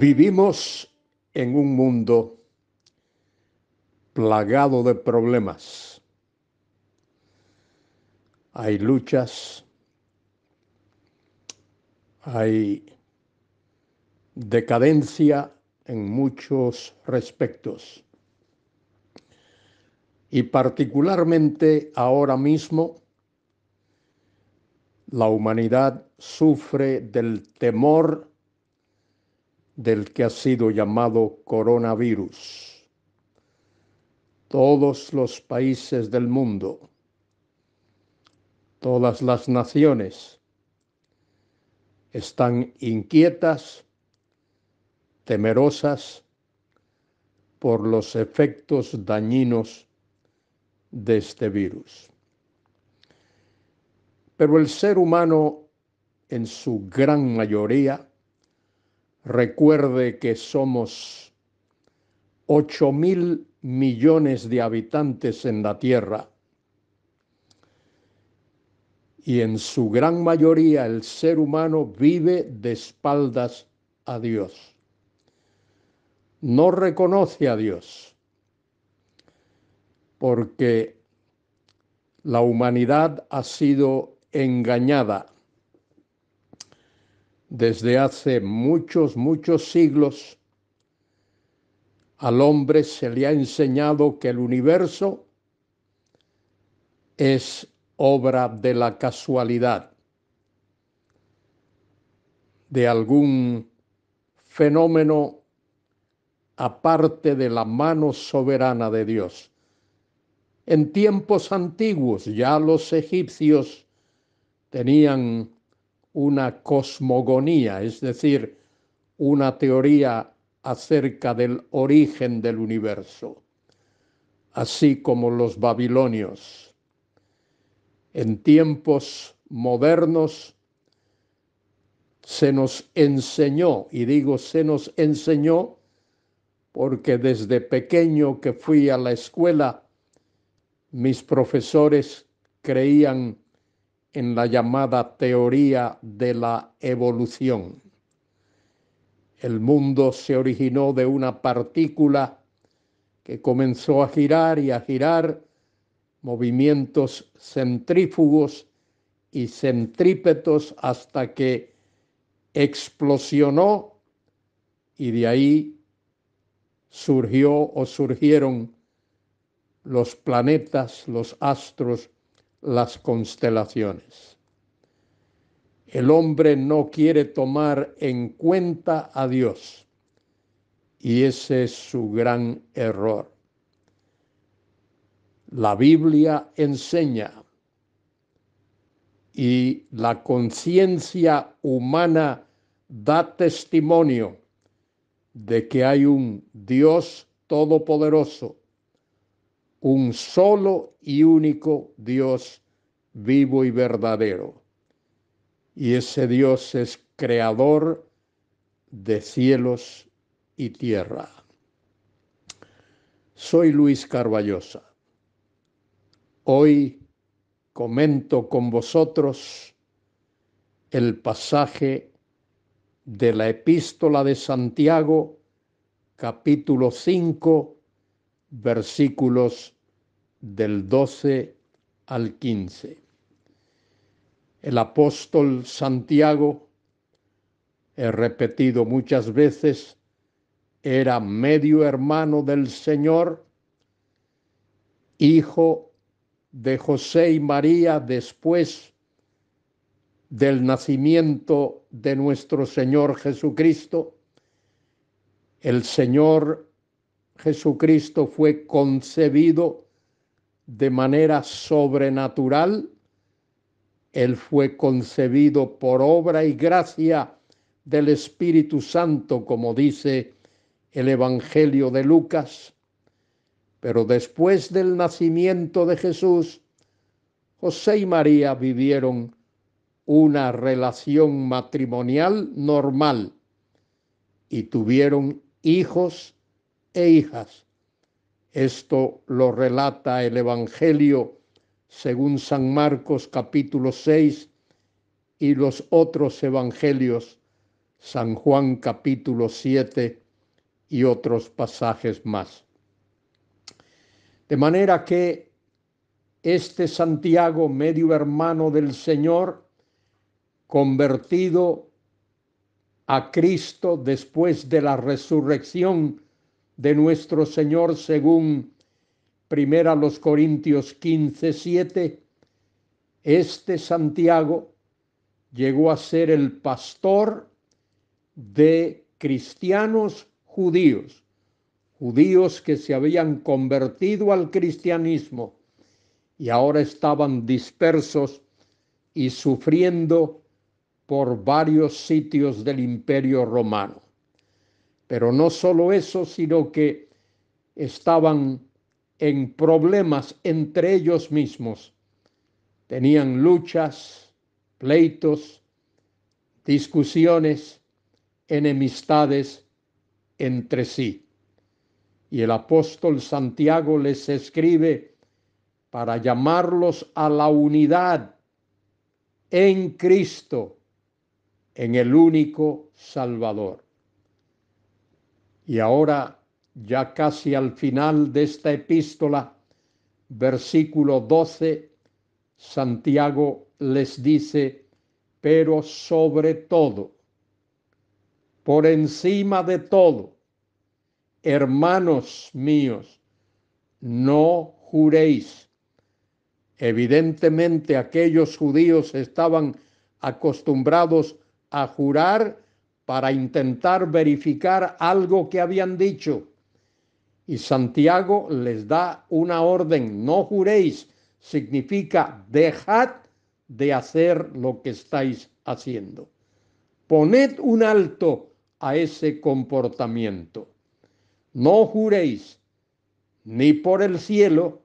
Vivimos en un mundo plagado de problemas. Hay luchas, hay decadencia en muchos respectos. Y particularmente ahora mismo, la humanidad sufre del temor del que ha sido llamado coronavirus. Todos los países del mundo, todas las naciones están inquietas, temerosas por los efectos dañinos de este virus. Pero el ser humano en su gran mayoría Recuerde que somos ocho mil millones de habitantes en la Tierra. Y en su gran mayoría el ser humano vive de espaldas a Dios. No reconoce a Dios. Porque la humanidad ha sido engañada desde hace muchos, muchos siglos, al hombre se le ha enseñado que el universo es obra de la casualidad, de algún fenómeno aparte de la mano soberana de Dios. En tiempos antiguos ya los egipcios tenían una cosmogonía, es decir, una teoría acerca del origen del universo, así como los babilonios. En tiempos modernos se nos enseñó, y digo se nos enseñó porque desde pequeño que fui a la escuela, mis profesores creían en la llamada teoría de la evolución. El mundo se originó de una partícula que comenzó a girar y a girar, movimientos centrífugos y centrípetos hasta que explosionó y de ahí surgió o surgieron los planetas, los astros, las constelaciones. El hombre no quiere tomar en cuenta a Dios y ese es su gran error. La Biblia enseña y la conciencia humana da testimonio de que hay un Dios todopoderoso un solo y único Dios vivo y verdadero. Y ese Dios es creador de cielos y tierra. Soy Luis Carballosa. Hoy comento con vosotros el pasaje de la epístola de Santiago, capítulo 5, versículos del 12 al 15. El apóstol Santiago, he repetido muchas veces, era medio hermano del Señor, hijo de José y María después del nacimiento de nuestro Señor Jesucristo. El Señor Jesucristo fue concebido de manera sobrenatural. Él fue concebido por obra y gracia del Espíritu Santo, como dice el Evangelio de Lucas. Pero después del nacimiento de Jesús, José y María vivieron una relación matrimonial normal y tuvieron hijos e hijas. Esto lo relata el Evangelio según San Marcos capítulo 6 y los otros evangelios San Juan capítulo 7 y otros pasajes más. De manera que este Santiago, medio hermano del Señor, convertido a Cristo después de la resurrección de nuestro Señor, según primera los Corintios 15, 7, este Santiago llegó a ser el pastor de cristianos judíos, judíos que se habían convertido al cristianismo y ahora estaban dispersos y sufriendo por varios sitios del imperio romano. Pero no solo eso, sino que estaban en problemas entre ellos mismos. Tenían luchas, pleitos, discusiones, enemistades entre sí. Y el apóstol Santiago les escribe para llamarlos a la unidad en Cristo, en el único Salvador. Y ahora, ya casi al final de esta epístola, versículo 12, Santiago les dice, pero sobre todo, por encima de todo, hermanos míos, no juréis. Evidentemente aquellos judíos estaban acostumbrados a jurar para intentar verificar algo que habían dicho. Y Santiago les da una orden, no juréis, significa dejad de hacer lo que estáis haciendo. Poned un alto a ese comportamiento. No juréis ni por el cielo,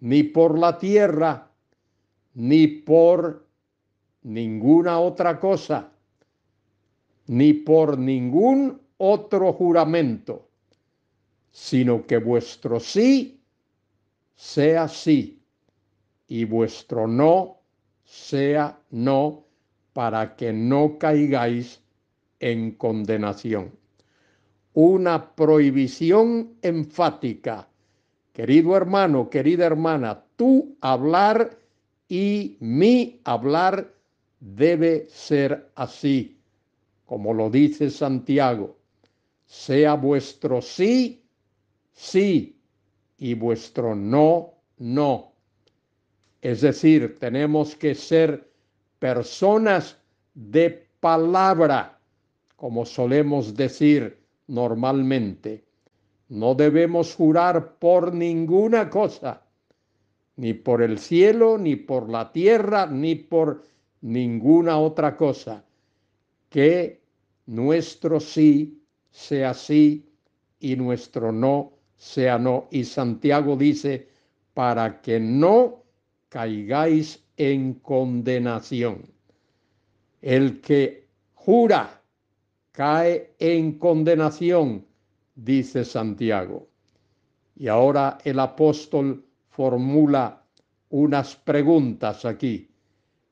ni por la tierra, ni por ninguna otra cosa, ni por ningún otro juramento, sino que vuestro sí sea sí y vuestro no sea no, para que no caigáis en condenación. Una prohibición enfática. Querido hermano, querida hermana, tú hablar y mi hablar debe ser así, como lo dice Santiago. Sea vuestro sí, sí, y vuestro no, no. Es decir, tenemos que ser personas de palabra como solemos decir normalmente, no debemos jurar por ninguna cosa, ni por el cielo, ni por la tierra, ni por ninguna otra cosa, que nuestro sí sea sí y nuestro no sea no. Y Santiago dice, para que no caigáis en condenación. El que jura cae en condenación, dice Santiago. Y ahora el apóstol formula unas preguntas aquí.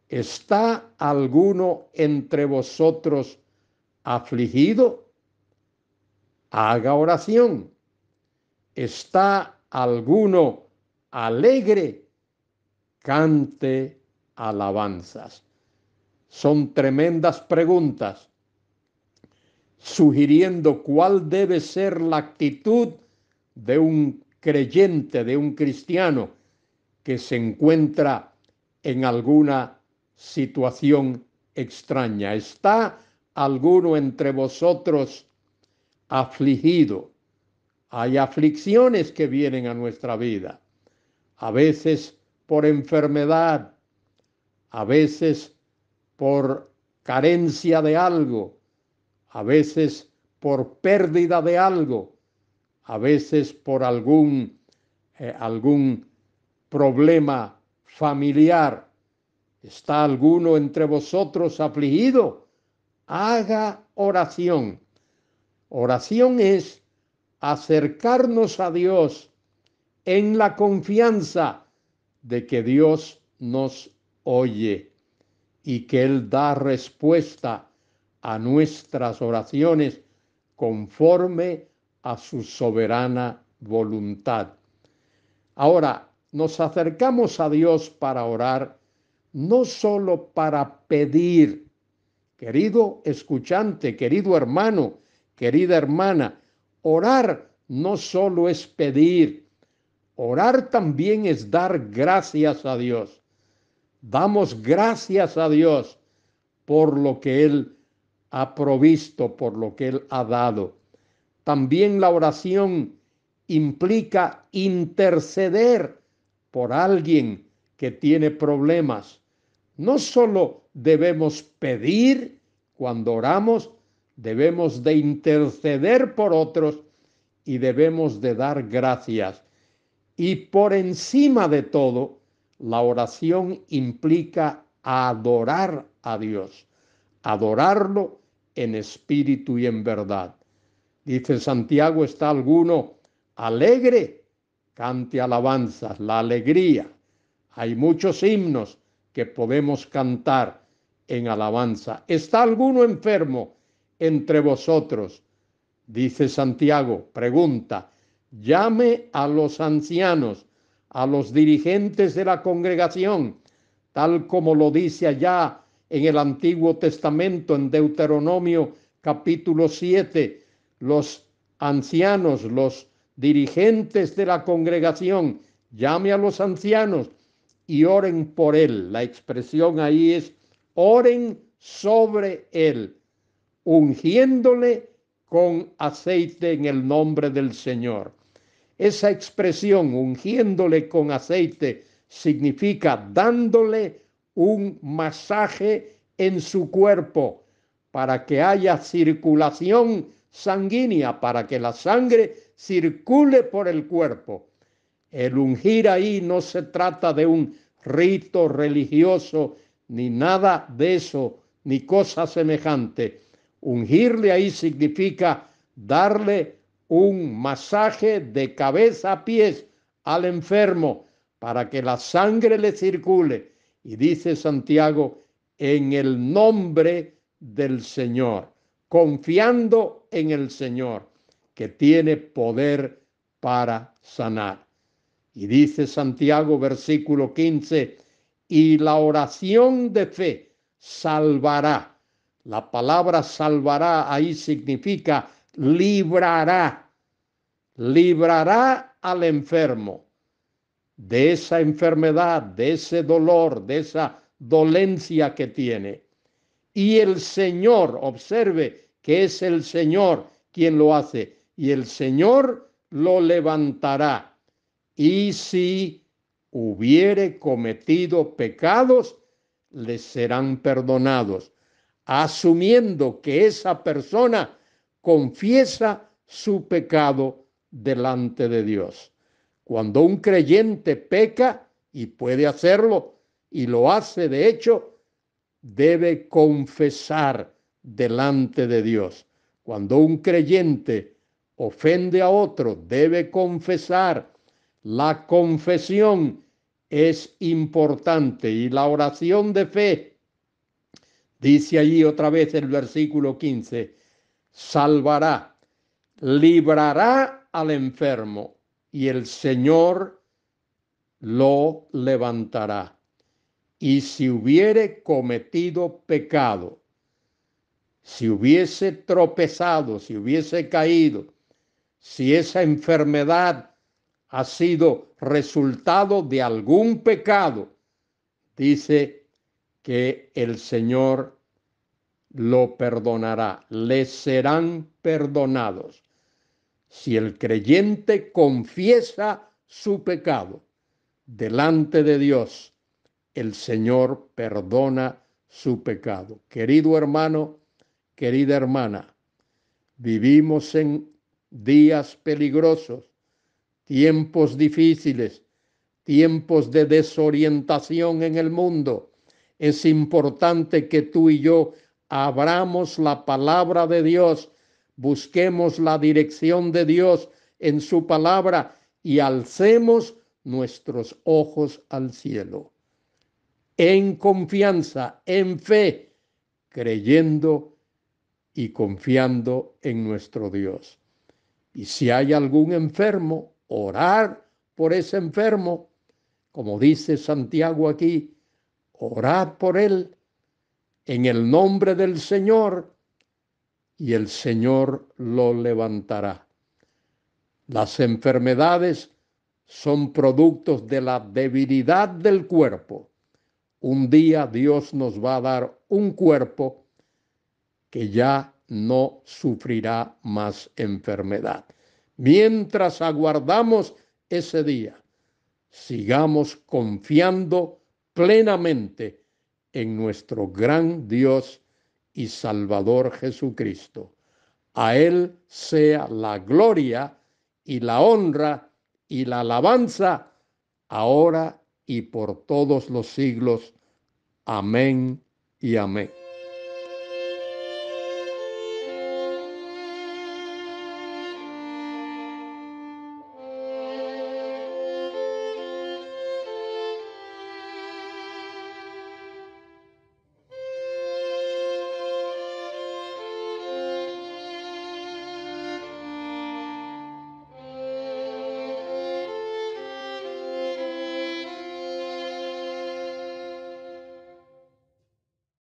¿Está alguno entre vosotros afligido? Haga oración. ¿Está alguno alegre? Cante alabanzas. Son tremendas preguntas sugiriendo cuál debe ser la actitud de un creyente, de un cristiano que se encuentra en alguna situación extraña. ¿Está alguno entre vosotros afligido? Hay aflicciones que vienen a nuestra vida, a veces por enfermedad, a veces por carencia de algo, a veces por pérdida de algo, a veces por algún, eh, algún problema familiar. ¿Está alguno entre vosotros afligido? Haga oración. Oración es acercarnos a Dios en la confianza de que Dios nos oye y que Él da respuesta a nuestras oraciones conforme a su soberana voluntad. Ahora, nos acercamos a Dios para orar, no solo para pedir, querido escuchante, querido hermano, querida hermana, orar no solo es pedir, orar también es dar gracias a Dios. Damos gracias a Dios por lo que Él ha provisto, por lo que Él ha dado. También la oración implica interceder por alguien que tiene problemas. No solo debemos pedir cuando oramos, debemos de interceder por otros y debemos de dar gracias. Y por encima de todo, la oración implica adorar a Dios, adorarlo en espíritu y en verdad. Dice Santiago, ¿está alguno alegre? Cante alabanzas, la alegría. Hay muchos himnos que podemos cantar en alabanza. ¿Está alguno enfermo entre vosotros? Dice Santiago, pregunta, llame a los ancianos, a los dirigentes de la congregación, tal como lo dice allá en el Antiguo Testamento, en Deuteronomio capítulo 7, los ancianos, los dirigentes de la congregación, llame a los ancianos y oren por él. La expresión ahí es, oren sobre él, ungiéndole con aceite en el nombre del Señor. Esa expresión, ungiéndole con aceite, significa dándole un masaje en su cuerpo para que haya circulación sanguínea, para que la sangre circule por el cuerpo. El ungir ahí no se trata de un rito religioso, ni nada de eso, ni cosa semejante. Ungirle ahí significa darle un masaje de cabeza a pies al enfermo para que la sangre le circule y dice Santiago, en el nombre del Señor, confiando en el Señor, que tiene poder para sanar. Y dice Santiago, versículo 15, y la oración de fe salvará. La palabra salvará ahí significa librará, librará al enfermo de esa enfermedad, de ese dolor, de esa dolencia que tiene. Y el Señor, observe que es el Señor quien lo hace, y el Señor lo levantará. Y si hubiere cometido pecados, le serán perdonados, asumiendo que esa persona confiesa su pecado delante de Dios. Cuando un creyente peca, y puede hacerlo, y lo hace de hecho, debe confesar delante de Dios. Cuando un creyente ofende a otro, debe confesar. La confesión es importante y la oración de fe, dice allí otra vez el versículo 15, salvará, librará al enfermo y el Señor lo levantará. Y si hubiere cometido pecado, si hubiese tropezado, si hubiese caído, si esa enfermedad ha sido resultado de algún pecado, dice que el Señor lo perdonará, les serán perdonados. Si el creyente confiesa su pecado delante de Dios, el Señor perdona su pecado. Querido hermano, querida hermana, vivimos en días peligrosos, tiempos difíciles, tiempos de desorientación en el mundo. Es importante que tú y yo abramos la palabra de Dios busquemos la dirección de Dios en su palabra y alcemos nuestros ojos al cielo. En confianza, en fe, creyendo y confiando en nuestro Dios. Y si hay algún enfermo, orar por ese enfermo, como dice Santiago aquí, orad por él en el nombre del Señor y el Señor lo levantará. Las enfermedades son productos de la debilidad del cuerpo. Un día Dios nos va a dar un cuerpo que ya no sufrirá más enfermedad. Mientras aguardamos ese día, sigamos confiando plenamente en nuestro gran Dios y Salvador Jesucristo. A Él sea la gloria y la honra y la alabanza, ahora y por todos los siglos. Amén y amén.